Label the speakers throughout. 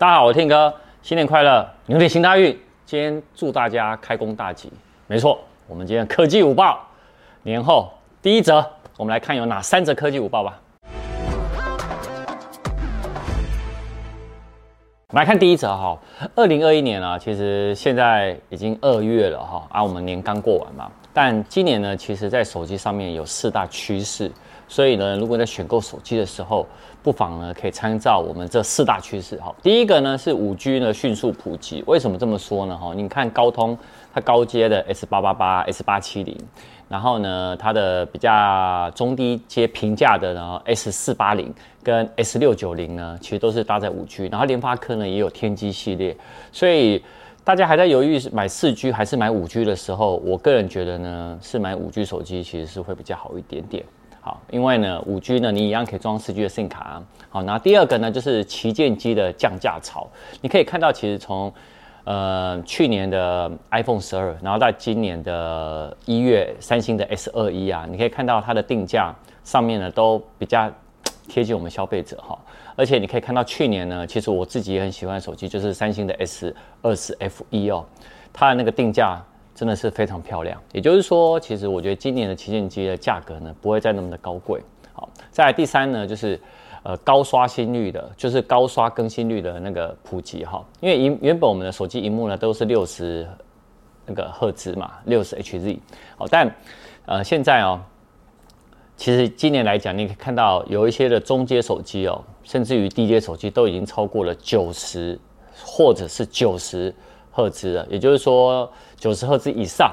Speaker 1: 大家好，我 Tim 哥，新年快乐，牛年行大运。今天祝大家开工大吉。没错，我们今天科技午报年后第一则，我们来看有哪三则科技午报吧。我们来看第一则哈，二零二一年啊，其实现在已经二月了哈，啊，我们年刚过完嘛。但今年呢，其实在手机上面有四大趋势，所以呢，如果在选购手机的时候，不妨呢可以参照我们这四大趋势哈。第一个呢是五 G 呢迅速普及，为什么这么说呢？哈，你看高通它高阶的 S 八八八、S 八七零，然后呢它的比较中低阶平价的呢 S 四八零跟 S 六九零呢，其实都是搭载五 G，然后联发科呢也有天玑系列，所以。大家还在犹豫是买四 G 还是买五 G 的时候，我个人觉得呢，是买五 G 手机其实是会比较好一点点。好，因为呢，五 G 呢，你一样可以装四 G 的 SIM 卡啊。好，那第二个呢，就是旗舰机的降价潮。你可以看到，其实从呃去年的 iPhone 十二，然后到今年的一月，三星的 S 二一啊，你可以看到它的定价上面呢，都比较贴近我们消费者哈。而且你可以看到，去年呢，其实我自己也很喜欢手机，就是三星的 S 二十 FE 哦，它的那个定价真的是非常漂亮。也就是说，其实我觉得今年的旗舰机的价格呢，不会再那么的高贵。好，再来第三呢，就是呃高刷新率的，就是高刷更新率的那个普及哈。因为原原本我们的手机荧幕呢都是六十那个赫兹嘛，六十 Hz。好，但呃现在哦。其实今年来讲，你可以看到有一些的中阶手机哦，甚至于低阶手机都已经超过了九十或者是九十赫兹了。也就是说，九十赫兹以上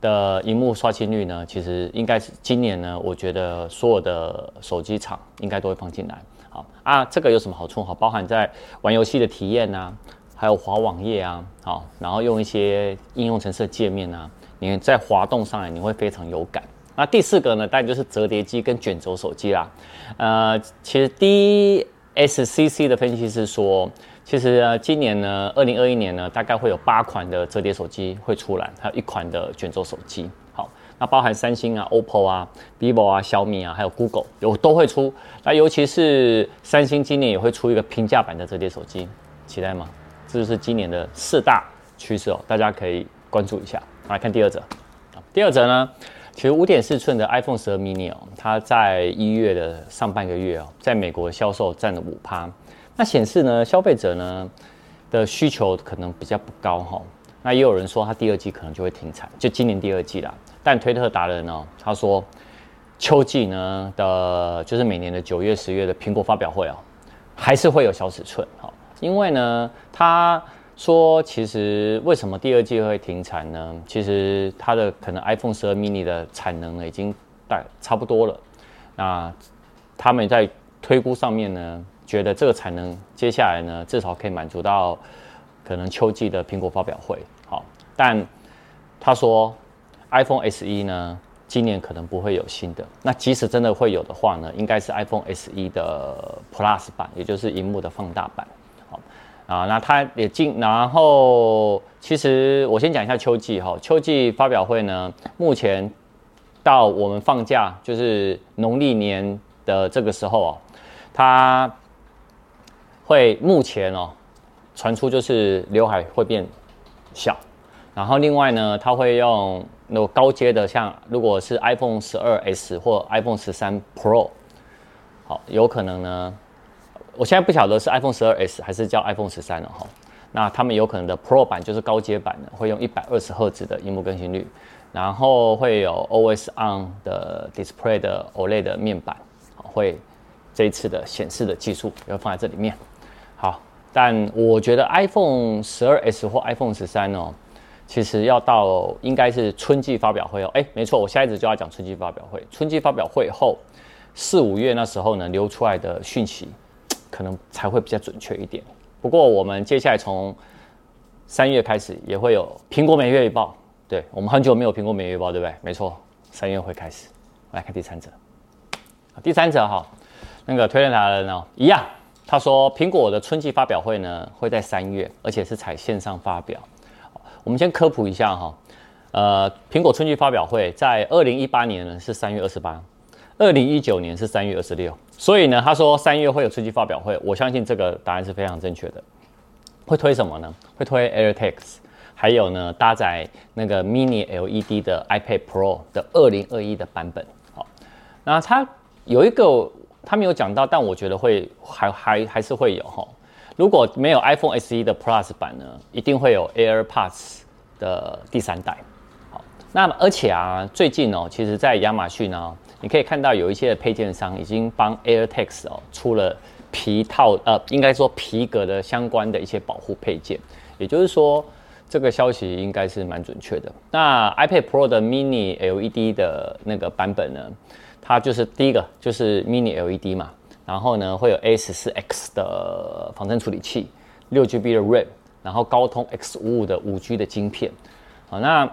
Speaker 1: 的荧幕刷新率呢，其实应该是今年呢，我觉得所有的手机厂应该都会放进来。好啊，这个有什么好处？好，包含在玩游戏的体验啊，还有滑网页啊，好，然后用一些应用程式界面啊，你在滑动上来你会非常有感。那第四个呢，当然就是折叠机跟卷轴手机啦。呃，其实 DSCC 的分析是说，其实呢，今年呢，二零二一年呢，大概会有八款的折叠手机会出来，还有一款的卷轴手机。好，那包含三星啊、OPPO 啊、vivo 啊、小米啊，还有 Google 有都会出。那尤其是三星今年也会出一个平价版的折叠手机，期待吗？这就是今年的四大趋势哦，大家可以关注一下。来看第二则，第二则呢？其实五点四寸的 iPhone 十二 mini 哦，它在一月的上半个月哦，在美国销售占了五趴。那显示呢，消费者呢的需求可能比较不高哈。那也有人说，它第二季可能就会停产，就今年第二季啦。但推特达人呢，他说秋季呢的，就是每年的九月、十月的苹果发表会哦，还是会有小尺寸哈，因为呢，他。说其实为什么第二季会停产呢？其实它的可能 iPhone 十二 mini 的产能呢已经大差不多了。那他们在推估上面呢，觉得这个产能接下来呢至少可以满足到可能秋季的苹果发表会。好，但他说 iPhone SE 呢今年可能不会有新的。那即使真的会有的话呢，应该是 iPhone SE 的 Plus 版，也就是荧幕的放大版。好啊，那它也进，然后其实我先讲一下秋季哈，秋季发表会呢，目前到我们放假就是农历年的这个时候哦，它会目前哦传出就是刘海会变小，然后另外呢，它会用那个高阶的，像如果是 iPhone 十二 S 或 iPhone 十三 Pro，好，有可能呢。我现在不晓得是 iPhone 十二 S 还是叫 iPhone 十三了哈。那他们有可能的 Pro 版就是高阶版的，会用一百二十赫兹的荧幕更新率，然后会有 Always On 的 Display 的 OLED 面板，会这一次的显示的技术要放在这里面。好，但我觉得 iPhone 十二 S 或 iPhone 十三哦，其实要到应该是春季发表会哦。哎，没错，我下一次就要讲春季发表会。春季发表会后四五月那时候呢，流出来的讯息。可能才会比较准确一点。不过我们接下来从三月开始也会有苹果每月一报。对，我们很久没有苹果每月一报，对不对？没错，三月会开始。来看第三则。第三则哈，那个推荐达人呢，一样，他说苹果的春季发表会呢会在三月，而且是采线上发表。我们先科普一下哈，呃，苹果春季发表会在二零一八年呢是三月二十八。二零一九年是三月二十六，所以呢，他说三月会有春季发表会，我相信这个答案是非常正确的。会推什么呢？会推 AirTags，还有呢搭载那个 Mini LED 的 iPad Pro 的二零二一的版本。好，那它有一个他没有讲到，但我觉得会还还还是会有哈。如果没有 iPhone SE 的 Plus 版呢，一定会有 AirPods 的第三代。好，那而且啊，最近哦，其实在亚马逊呢，你可以看到有一些配件商已经帮 AirTags 哦出了皮套，呃，应该说皮革的相关的一些保护配件。也就是说，这个消息应该是蛮准确的。那 iPad Pro 的 Mini LED 的那个版本呢，它就是第一个就是 Mini LED 嘛。然后呢，会有 A 十四 X 的仿真处理器，六 GB 的 RAM，然后高通 X 五五的五 G 的晶片。好，那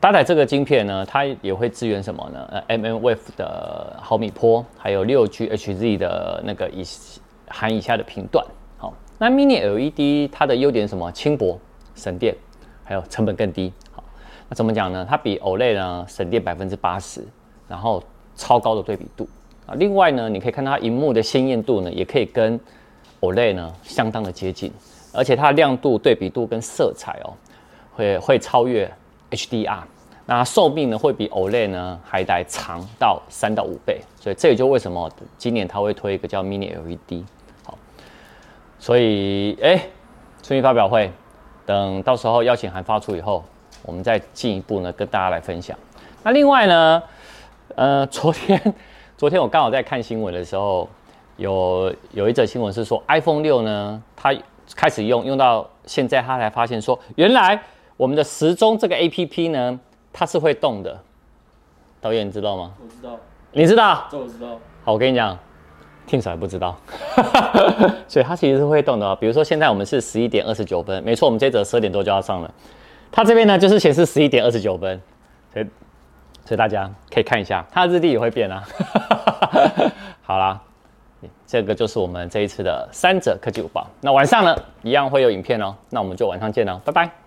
Speaker 1: 搭载这个晶片呢，它也会支援什么呢？呃，mmWave 的毫米波，还有六 GHz 的那个以含以下的频段。好，那 Mini LED 它的优点什么？轻薄、省电，还有成本更低。好，那怎么讲呢？它比 OLED 呢省电百分之八十，然后超高的对比度。啊，另外呢，你可以看到它荧幕的鲜艳度呢，也可以跟 OLED 呢相当的接近，而且它的亮度、对比度跟色彩哦，会会超越 HDR。那寿命呢，会比 OLED 呢还得长到三到五倍，所以这也就为什么今年它会推一个叫 Mini LED。好，所以哎，春季发表会，等到时候邀请函发出以后，我们再进一步呢跟大家来分享。那另外呢，呃，昨天。昨天我刚好在看新闻的时候，有有一则新闻是说，iPhone 六呢，它开始用用到现在，它才发现说，原来我们的时钟这个 APP 呢，它是会动的。导演你知道吗？
Speaker 2: 我知道。
Speaker 1: 你知道？
Speaker 2: 这我知道。
Speaker 1: 好，我跟你讲，听起来不知道。所以它其实是会动的哦。比如说现在我们是十一点二十九分，没错，我们这则十二点多就要上了。它这边呢就是显示十一点二十九分，所以。所以大家可以看一下，它的日历也会变啊。好啦，这个就是我们这一次的三则科技午报。那晚上呢，一样会有影片哦。那我们就晚上见喽，拜拜。